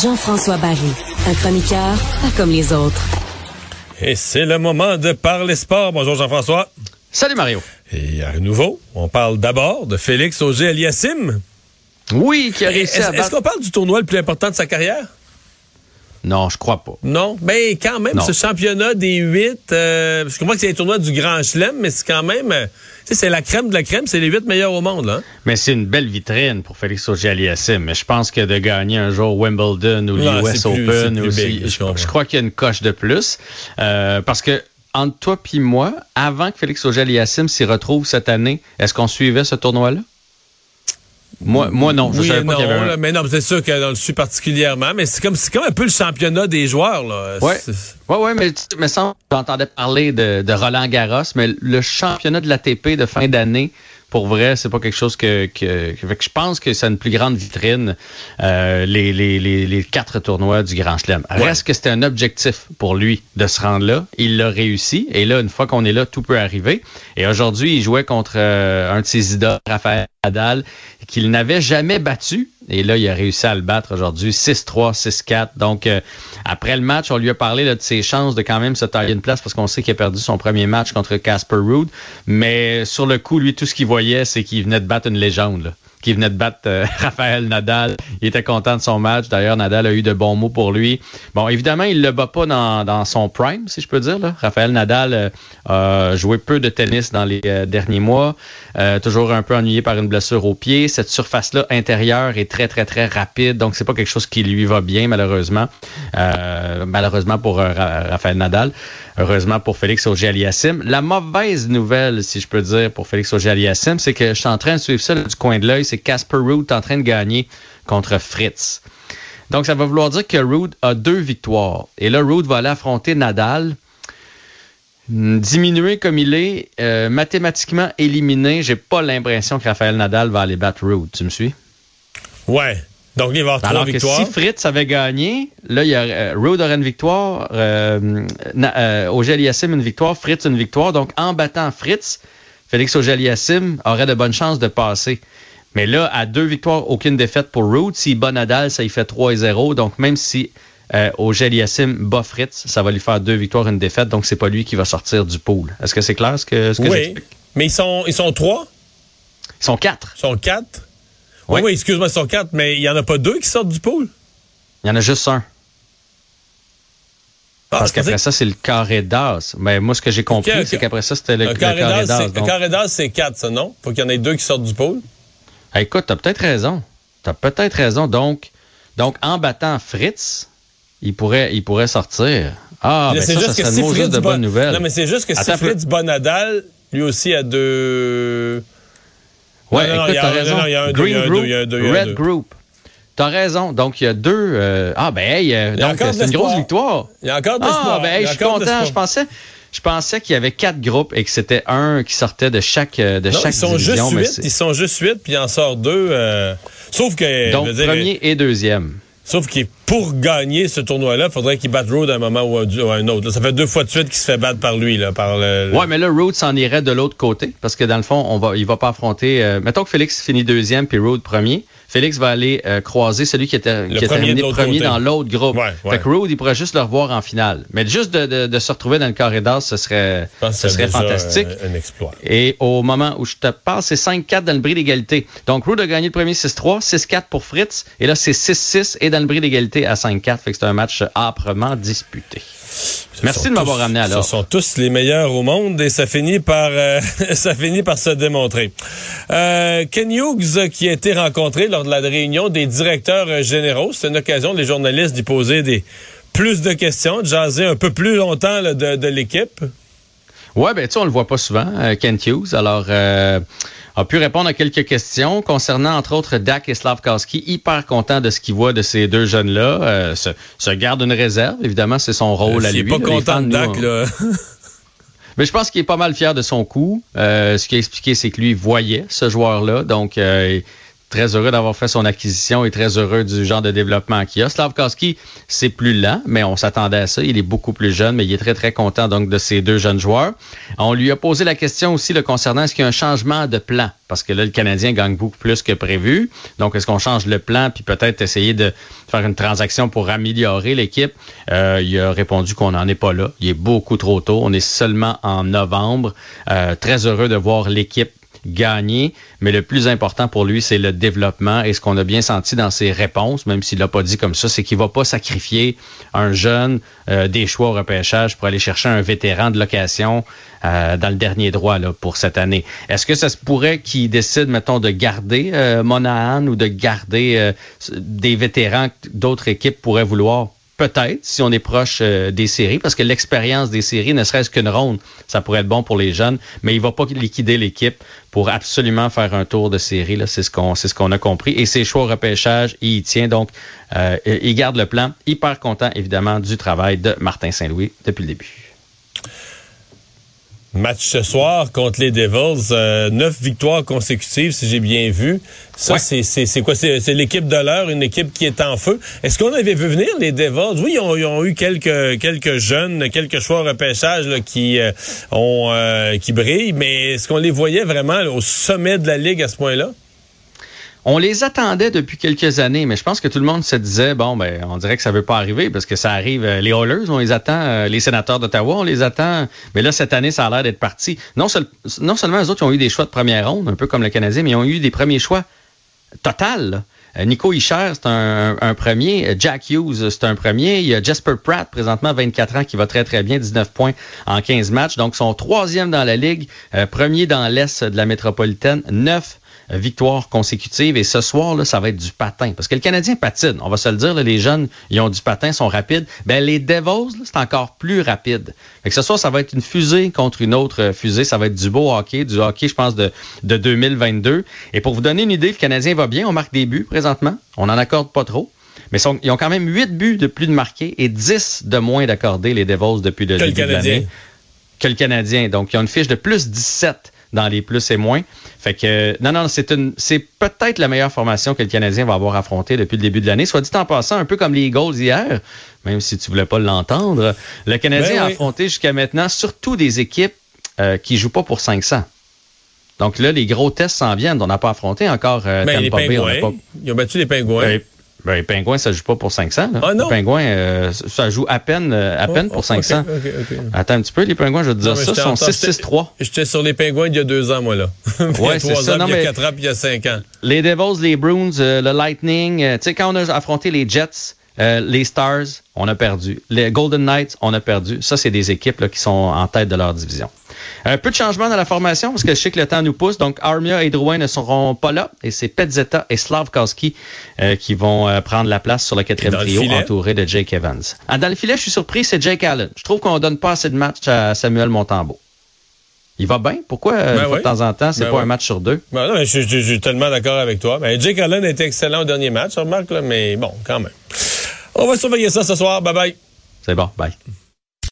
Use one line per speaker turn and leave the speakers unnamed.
Jean-François Barry, un chroniqueur pas comme les autres.
Et c'est le moment de parler sport. Bonjour Jean-François.
Salut Mario.
Et à nouveau, on parle d'abord de Félix Auger-Aliassime.
Oui, qui a réussi
Est-ce
à battre...
est-ce qu'on parle du tournoi le plus important de sa carrière?
Non, je crois pas.
Non? Mais quand même,
Non.
ce championnat des huit, euh, je comprends que c'est les tournois du Grand Chelem, mais c'est quand même, euh, tu sais, c'est la crème de la crème, c'est les huit meilleurs au monde, hein?
Mais c'est une belle vitrine pour Félix Auger-Aliassime. Mais je pense que de gagner un jour Wimbledon ou
Non,
l'US Open
plus big, je
crois qu'il y a une coche de plus. Euh, parce que entre toi puis moi, avant que Félix Auger-Aliassime s'y retrouve cette année, est-ce qu'on suivait ce tournoi-là? Moi, moi non. Je
oui
savais pas
non,
avait un-
là, mais non, c'est sûr qu'on le suit particulièrement, mais c'est comme, c'est comme un peu le championnat des joueurs, là.
Ouais.
C'est-
Ouais, ouais, mais tu me semble j'entendais parler de, de Roland Garros, mais le championnat de l'ATP de fin d'année, pour vrai, c'est pas quelque chose que, je pense que c'est une plus grande vitrine, euh, les, les, les, les quatre tournois du Grand Chelem. Reste que c'était un objectif pour lui de se rendre là. Il l'a réussi. Et là, une fois qu'on est là, tout peut arriver. Et aujourd'hui, il jouait contre euh, un de ses idoles, Raphaël Nadal, qu'il n'avait jamais battu. Et là, il a réussi à le battre aujourd'hui, 6-3, 6-4. Donc, euh, après le match, on lui a parlé de ses chances de quand même se tailler une place parce qu'on sait qu'il a perdu son premier match contre Casper Ruud. Mais sur le coup, lui, tout ce qu'il voyait, c'est qu'il venait de battre une légende. Qui venait de battre euh, Raphaël Nadal. Il était content de son match. D'ailleurs, Nadal a eu de bons mots pour lui. Bon, évidemment, il le bat pas dans, dans son prime, si je peux dire. Là. Raphaël Nadal euh, a joué peu de tennis dans les euh, derniers mois. Euh, toujours un peu ennuyé par une blessure au pied. Cette surface-là intérieure est très, très, très rapide. Donc, c'est pas quelque chose qui lui va bien, malheureusement. Malheureusement pour Ra- Raphaël Nadal. Heureusement pour Félix Auger-Aliassime. La mauvaise nouvelle, si je peux dire, pour Félix Auger-Aliassime, c'est que je suis en train de suivre ça du coin de l'œil. C'est Casper Ruud en train de gagner contre Fritz. Donc, ça va vouloir dire que Ruud a deux victoires. Et là, Ruud va aller affronter Nadal. Diminué comme il est, euh, mathématiquement éliminé, j'ai pas l'impression que Raphaël Nadal va aller battre Ruud. Tu me suis?
Ouais. Donc, il va avoir trois
Alors que
victoires.
si Fritz avait gagné, là, il y a, euh, aurait une victoire, euh, euh, une victoire, Fritz une victoire. Donc, en battant Fritz, Félix Auger-Aliassime aurait de bonnes chances de passer. Mais là, à deux victoires, aucune défaite pour Ruud. S'il bat Nadal, ça y fait 3 et 0. Donc, même si euh, Auger-Aliassime bat Fritz, ça va lui faire deux victoires, une défaite. Donc, c'est pas lui qui va sortir du pool. Est-ce que c'est clair ce que, ce que
oui. Mais ils sont, ils sont trois?
Ils sont quatre.
Ils sont quatre?
Oui.
Excuse-moi, ils sont quatre, mais il y en a pas deux qui sortent du pool?
Il y en a juste un.
Ah,
Parce qu'après ça, c'est le carré d'as. Mais moi, ce que j'ai compris, c'est qu'après ça, c'était le, le
carré d'as,
Donc,
carré d'as, c'est quatre, ça, non? Faut qu'il y en ait deux qui sortent du pool?
Ah, écoute, t'as peut-être raison. T'as peut-être raison. Donc, donc, en battant Fritz, il pourrait, il pourrait sortir. Ah,
Là,
ben
c'est
ça, ça
juste que si Fritz
de bonne nouvelle.
Non, mais c'est juste que si
Attends.
Fritz bat Nadal, lui aussi a deux. Non,
écoute, t'as raison. Green Group, Red. Group. T'as raison. Donc, il y a deux. euh, Ah, ben, hey, euh,
Il y a
donc, c'est une grosse victoire.
Il y a encore de
Ah, ben, hey, je suis content.
d'espoir.
Je pensais, je pensais qu'il y avait quatre groupes et que c'était un qui sortait de chaque, euh, de
Non,
chaque
ils sont
division.
juste huit. Ils sont juste huit, puis il en sort deux. euh, Sauf que.
Donc,
je veux dire,
premier et deuxième.
Sauf que pour gagner ce tournoi-là, il faudrait qu'il batte Road à un moment ou à un autre. Ça fait deux fois de suite qu'il se fait battre par lui, là, par le-
Ouais, mais là, Road s'en irait de l'autre côté parce que dans le fond, on va, il va pas affronter. euh, mettons que Félix finit deuxième puis Road premier. Félix va aller euh, croiser celui qui était qui a
premier
terminé
de l'autre
premier
côté.
dans l'autre groupe.
Ouais, ouais.
Fait que Road, il pourrait juste le revoir en finale. Mais juste de, de, de se retrouver dans le carré d'as, ce serait, ce serait fantastique.
Un, un exploit.
Et au moment où je te parle, c'est 5-4 dans le bris d'égalité. Donc, Rood a gagné le premier 6-3, 6-4 pour Fritz. Et là, c'est 6-6 et dans le bris d'égalité à 5-4. Fait que c'est un match âprement disputé. Merci de m'avoir
tous-
ramené alors.
Ce sont tous les meilleurs au monde et ça finit par euh, ça finit par se démontrer. Euh, Ken Hughes qui a été rencontré lors de la réunion des directeurs euh, généraux, c'est une occasion les journalistes d'y poser des plus de questions, de jaser un peu plus longtemps là, de, de l'équipe.
Ouais, ben tu sais, on le voit pas souvent, euh, Kent Hughes. Alors, euh, a pu répondre à quelques questions concernant, entre autres, Dak et Slavkowski. Hyper content de ce qu'il voit de ces deux jeunes-là. Euh, se, se garde une réserve. Évidemment, c'est son rôle à
S'il
lui.
est pas
là.
Content de Dak, là.
Mais je pense qu'il est pas mal fier de son coup. Euh, ce qu'il a expliqué, c'est que lui voyait ce joueur-là. Donc, euh, très heureux d'avoir fait son acquisition et très heureux du genre de développement qu'il a. Slavkowski, c'est plus lent, mais on s'attendait à ça. Il est beaucoup plus jeune, mais il est très, très content donc de ces deux jeunes joueurs. On lui a posé la question aussi le concernant est-ce qu'il y a un changement de plan? Parce que là, le Canadien gagne beaucoup plus que prévu. Donc, est-ce qu'on change le plan puis peut-être essayer de faire une transaction pour améliorer l'équipe? Euh, il a répondu qu'on n'en est pas là. Il est beaucoup trop tôt. On est seulement en novembre. Euh, très heureux de voir l'équipe gagner, mais le plus important pour lui, c'est le développement. Et ce qu'on a bien senti dans ses réponses, même s'il l'a pas dit comme ça, c'est qu'il va pas sacrifier un jeune euh, des choix au repêchage pour aller chercher un vétéran de location euh, dans le dernier droit là, pour cette année. Est-ce que ça se pourrait qu'il décide, mettons, de garder euh, Monahan ou de garder des vétérans que d'autres équipes pourraient vouloir? Peut-être, si on est proche euh, des séries, parce que l'expérience des séries, ne serait-ce qu'une ronde, ça pourrait être bon pour les jeunes, mais il va pas liquider l'équipe pour absolument faire un tour de série. Là, c'est ce qu'on, c'est ce qu'on a compris. Et ses choix au repêchage, il y tient donc, euh, il garde le plan. Hyper content, évidemment, du travail de Martin Saint-Louis depuis le début.
Match ce soir contre les Devils, euh, neuf victoires consécutives si j'ai bien vu. Ça, c'est, c'est, quoi? C'est, l'équipe de l'heure, une équipe qui est en feu. Est-ce qu'on avait vu venir les Devils? Oui, ils ont, eu quelques, quelques jeunes, quelques choix repêchage qui, euh, ont, euh, qui brillent, mais est-ce qu'on les voyait vraiment au sommet de la Ligue à ce point-là?
On les attendait depuis quelques années, mais je pense que tout le monde se disait, bon, ben, on dirait que ça ne veut pas arriver parce que ça arrive. Euh, les Oilers, on les attend. Euh, les sénateurs d'Ottawa, on les attend. Mais là, cette année, ça a l'air d'être parti. Non, seulement les autres ont eu des choix de première ronde, un peu comme le Canadien, mais ils ont eu des premiers choix total. Euh, Nico Hischer, c'est un, premier. Jack Hughes, c'est un premier. Il y a Jasper Pratt, présentement 24 ans, qui va très, très bien, 19 points en 15 matchs. Donc, son troisième dans la Ligue, premier dans l'Est de la métropolitaine, 9 victoires consécutives. Et ce soir, là, ça va être du patin. Parce que le Canadien patine. On va se le dire, les jeunes, ils ont du patin, sont rapides. Ben, les Devils, c'est encore plus rapide. Fait que ce soir, ça va être une fusée contre une autre fusée. Ça va être du beau hockey, du hockey, je pense, de, de 2022. Et pour vous donner une idée, le Canadien va bien. On marque des buts présentement. On n'en accorde pas trop. Mais ils ont quand même 8 buts de plus de marqués et 10 de moins d'accordés, les Devils, depuis le début de l'année. Que le Canadien. Donc, ils ont une fiche de plus 17 dans les plus et moins. Fait que non, non, c'est une c'est peut-être la meilleure formation que le Canadien va avoir affrontée depuis le début de l'année. Soit dit en passant, un peu comme les Eagles hier, même si tu voulais pas l'entendre, le Canadien ben a affronté jusqu'à maintenant surtout des équipes euh, qui jouent pas pour 500. Donc là, les gros tests s'en viennent. On n'a pas affronté encore euh,
ben, les. Ils ont battu les Pingouins. Ben,
les pingouins, ça joue pas pour 500. Là. Ah non? Les pingouins, euh, ça joue à peine, euh, à peine pour 500. Attends un petit peu, les pingouins, je vais te dire ça, sont 6-6-3.
J'étais sur les pingouins il y a deux ans, moi, là.
ouais, c'est ça.
Ans, il y a quatre ans, puis il y a cinq ans.
Les Devils, les Bruins, euh, le Lightning, tu sais, quand on a affronté les Jets, les Stars, on a perdu. Les Golden Knights, on a perdu. Ça, c'est des équipes là, qui sont en tête de leur division. Un peu de changement dans la formation parce que je sais que le temps nous pousse. Donc, Armia et Drouin ne seront pas là et c'est Petzetta et Slavkowski euh, qui vont euh, prendre la place sur le quatrième trio entouré de Jake Evans. Ah, dans le filet, je suis surpris, c'est Jake Allen. Je trouve qu'on donne pas assez de matchs à Samuel Montembeau. Il va bien? Pourquoi, ben de temps en temps, c'est ben pas un match sur deux?
Ben non, je, suis tellement d'accord avec toi. Jake Allen était excellent au dernier match, remarque, là, mais bon, quand même. On va surveiller ça ce soir. Bye bye.
C'est bon. Bye.